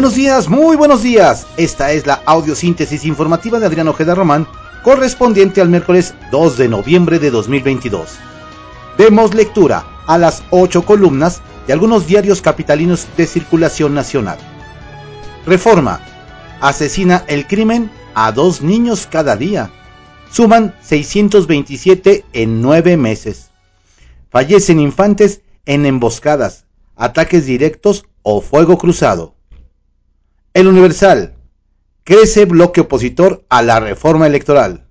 Buenos días, muy buenos días. Esta es la audiosíntesis informativa de Adrián Ojeda Román, correspondiente al miércoles 2 de noviembre de 2022. Demos lectura a las ocho columnas de algunos diarios capitalinos de circulación nacional. Reforma. Asesina el crimen a dos niños cada día. Suman 627 en nueve meses. Fallecen infantes en emboscadas, ataques directos o fuego cruzado. El Universal. Crece bloque opositor a la reforma electoral.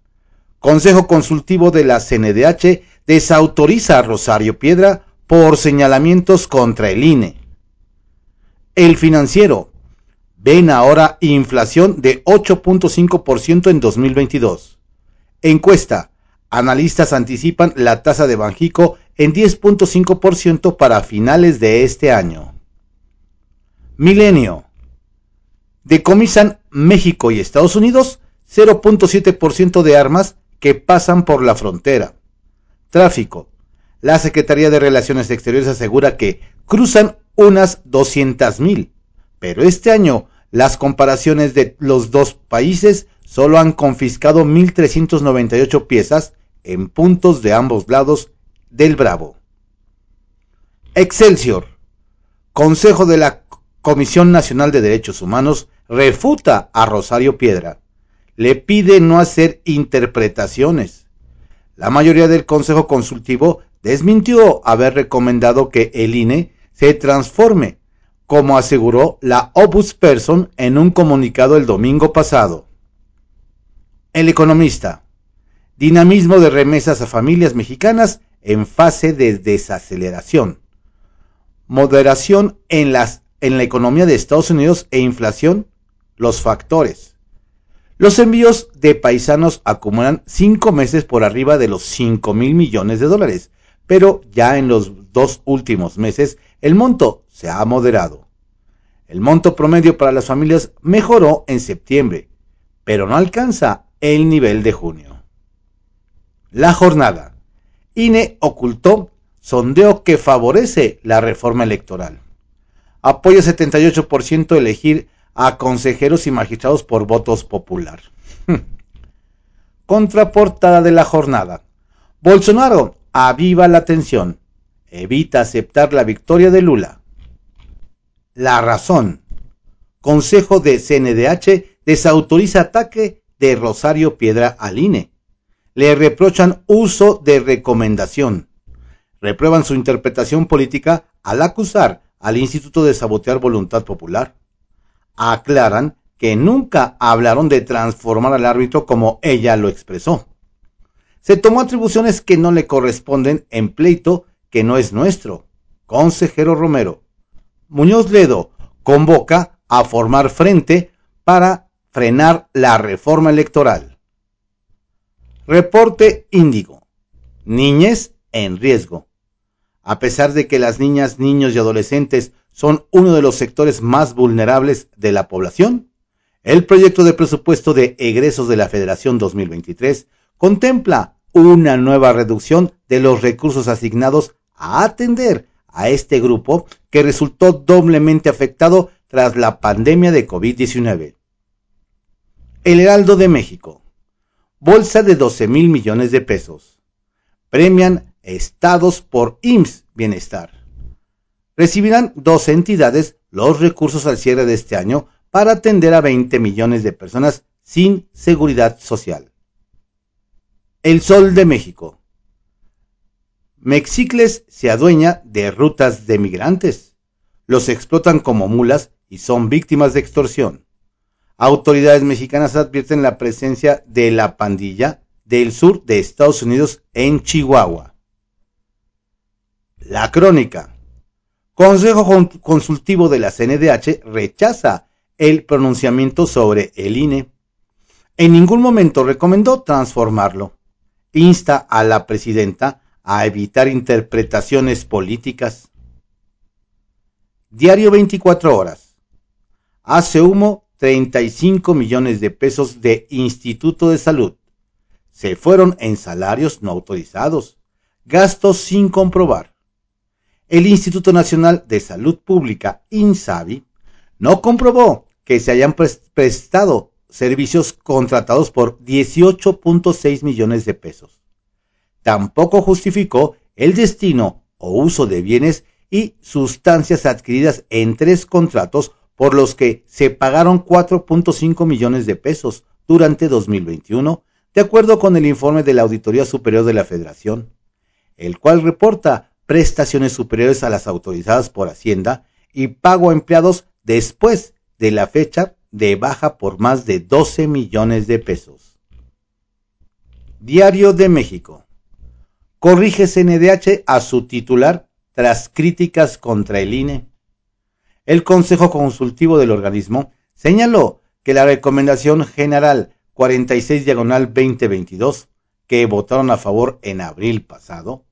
Consejo Consultivo de la CNDH desautoriza a Rosario Piedra por señalamientos contra el INE. El financiero. Ven ahora inflación de 8.5% en 2022. Encuesta. Analistas anticipan la tasa de Banjico en 10.5% para finales de este año. Milenio. Decomisan México y Estados Unidos 0.7% de armas que pasan por la frontera. Tráfico. La Secretaría de Relaciones Exteriores asegura que cruzan unas 200.000, pero este año las comparaciones de los dos países solo han confiscado 1.398 piezas en puntos de ambos lados del Bravo. Excelsior. Consejo de la Comisión Nacional de Derechos Humanos refuta a Rosario Piedra. Le pide no hacer interpretaciones. La mayoría del Consejo Consultivo desmintió haber recomendado que el INE se transforme, como aseguró la Obus Person en un comunicado el domingo pasado. El economista. Dinamismo de remesas a familias mexicanas en fase de desaceleración. Moderación en, las, en la economía de Estados Unidos e inflación. Los factores. Los envíos de paisanos acumulan cinco meses por arriba de los 5 mil millones de dólares, pero ya en los dos últimos meses el monto se ha moderado. El monto promedio para las familias mejoró en septiembre, pero no alcanza el nivel de junio. La jornada. INE ocultó sondeo que favorece la reforma electoral. Apoya 78% elegir a consejeros y magistrados por votos popular. Contraportada de la jornada. Bolsonaro aviva la tensión. Evita aceptar la victoria de Lula. La razón. Consejo de CNDH desautoriza ataque de Rosario Piedra al INE. Le reprochan uso de recomendación. Reprueban su interpretación política al acusar al Instituto de sabotear voluntad popular. Aclaran que nunca hablaron de transformar al árbitro como ella lo expresó. Se tomó atribuciones que no le corresponden en pleito que no es nuestro. Consejero Romero. Muñoz Ledo convoca a formar frente para frenar la reforma electoral. Reporte Índigo. Niñez en riesgo. A pesar de que las niñas, niños y adolescentes son uno de los sectores más vulnerables de la población, el proyecto de presupuesto de egresos de la Federación 2023 contempla una nueva reducción de los recursos asignados a atender a este grupo que resultó doblemente afectado tras la pandemia de COVID-19. El Heraldo de México bolsa de 12 mil millones de pesos. Premian estados por IMSS Bienestar. Recibirán dos entidades los recursos al cierre de este año para atender a 20 millones de personas sin seguridad social. El Sol de México. Mexicles se adueña de rutas de migrantes. Los explotan como mulas y son víctimas de extorsión. Autoridades mexicanas advierten la presencia de la pandilla del sur de Estados Unidos en Chihuahua. La crónica. Consejo Consultivo de la CNDH rechaza el pronunciamiento sobre el INE. En ningún momento recomendó transformarlo. Insta a la presidenta a evitar interpretaciones políticas. Diario 24 horas. Hace humo 35 millones de pesos de Instituto de Salud. Se fueron en salarios no autorizados, gastos sin comprobar. El Instituto Nacional de Salud Pública, INSABI, no comprobó que se hayan prestado servicios contratados por 18.6 millones de pesos. Tampoco justificó el destino o uso de bienes y sustancias adquiridas en tres contratos por los que se pagaron 4.5 millones de pesos durante 2021, de acuerdo con el informe de la Auditoría Superior de la Federación, el cual reporta prestaciones superiores a las autorizadas por Hacienda y pago a empleados después de la fecha de baja por más de 12 millones de pesos. Diario de México. Corrige CNDH a su titular tras críticas contra el INE. El Consejo Consultivo del organismo señaló que la Recomendación General 46 Diagonal 2022, que votaron a favor en abril pasado,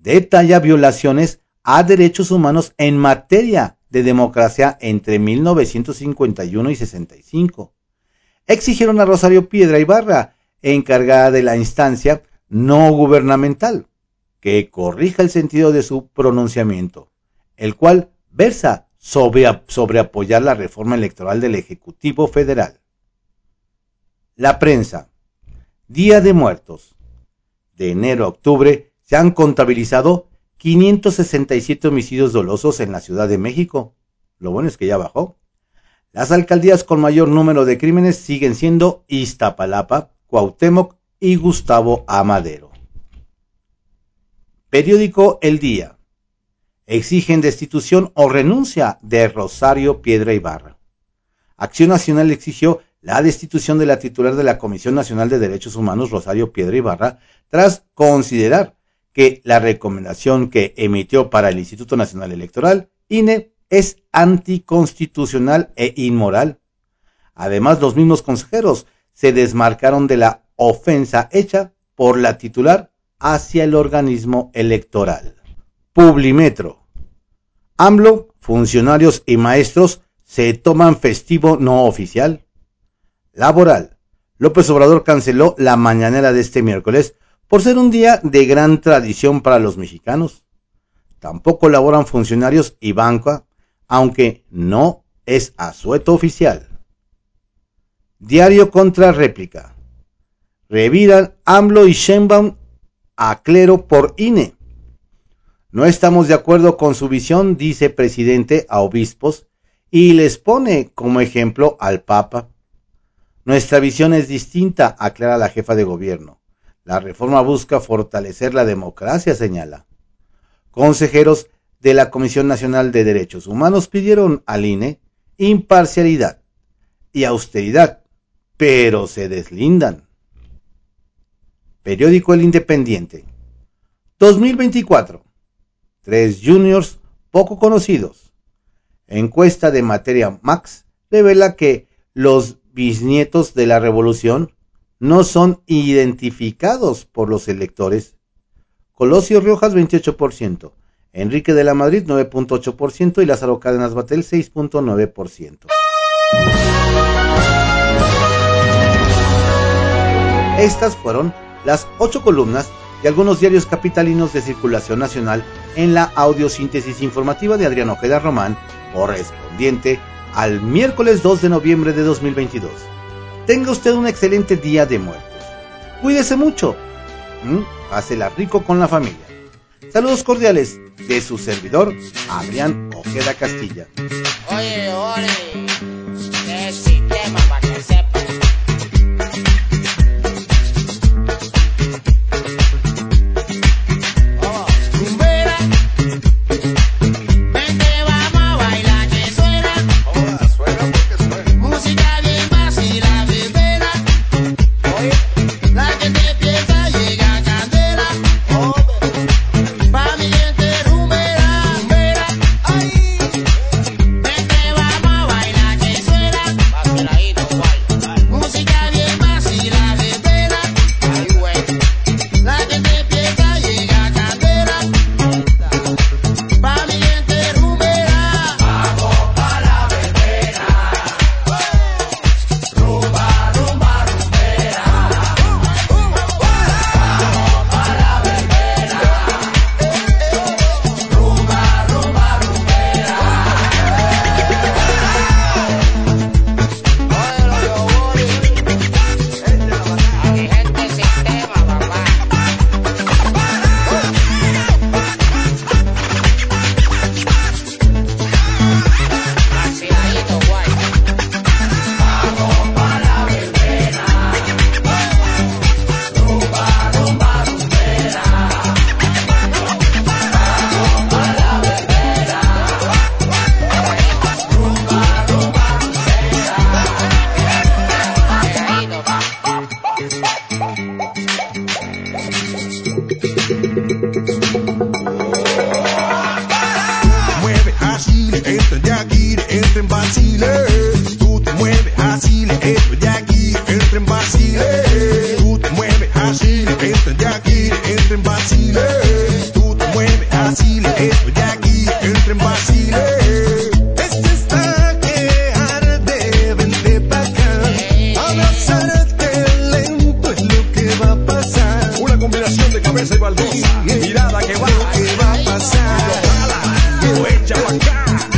detalla violaciones a derechos humanos en materia de democracia entre 1951 y 65. Exigieron a Rosario Piedra Ibarra, encargada de la instancia no gubernamental, que corrija el sentido de su pronunciamiento, el cual versa sobre, sobre apoyar la reforma electoral del Ejecutivo Federal. La prensa. Día de Muertos. De enero a octubre se han contabilizado 567 homicidios dolosos en la Ciudad de México. Lo bueno es que ya bajó. Las alcaldías con mayor número de crímenes siguen siendo Iztapalapa, Cuauhtémoc y Gustavo Amadero. Periódico El Día. Exigen destitución o renuncia de Rosario Piedra Ibarra. Acción Nacional exigió la destitución de la titular de la Comisión Nacional de Derechos Humanos, Rosario Piedra Ibarra, tras considerar que la recomendación que emitió para el Instituto Nacional Electoral, INE, es anticonstitucional e inmoral. Además, los mismos consejeros se desmarcaron de la ofensa hecha por la titular hacia el organismo electoral. Publimetro. AMLO, funcionarios y maestros se toman festivo no oficial. Laboral. López Obrador canceló la mañanera de este miércoles por ser un día de gran tradición para los mexicanos. Tampoco laboran funcionarios y banca, aunque no es asueto oficial. Diario contra réplica. Reviran AMLO y Sheinbaum a clero por INE. No estamos de acuerdo con su visión, dice presidente a obispos, y les pone como ejemplo al Papa. Nuestra visión es distinta, aclara la jefa de gobierno. La reforma busca fortalecer la democracia, señala. Consejeros de la Comisión Nacional de Derechos Humanos pidieron al INE imparcialidad y austeridad, pero se deslindan. Periódico El Independiente. 2024. Tres juniors poco conocidos. Encuesta de materia Max revela que los bisnietos de la revolución no son identificados por los electores. Colosio Riojas 28%, Enrique de la Madrid 9.8% y Lázaro Cárdenas Batel 6.9%. Estas fueron las ocho columnas de algunos diarios capitalinos de circulación nacional en la audiosíntesis informativa de Adrián Ojeda Román, correspondiente al miércoles 2 de noviembre de 2022. Tenga usted un excelente día de muertos. Cuídese mucho. Pásela rico con la familia. Saludos cordiales de su servidor, Adrián Ojeda Castilla. Oye, oye. vacile. Tú te mueves así, esto de aquí, entra en vacile. Tú te mueves así, esto de aquí, entra en vacile. Este está que arde, vente pa' acá. Abrazarte lento es lo que va a pasar. Una combinación de cabeza y baldosa. Mirada que va, que va a pasar. Pero echa pa' acá.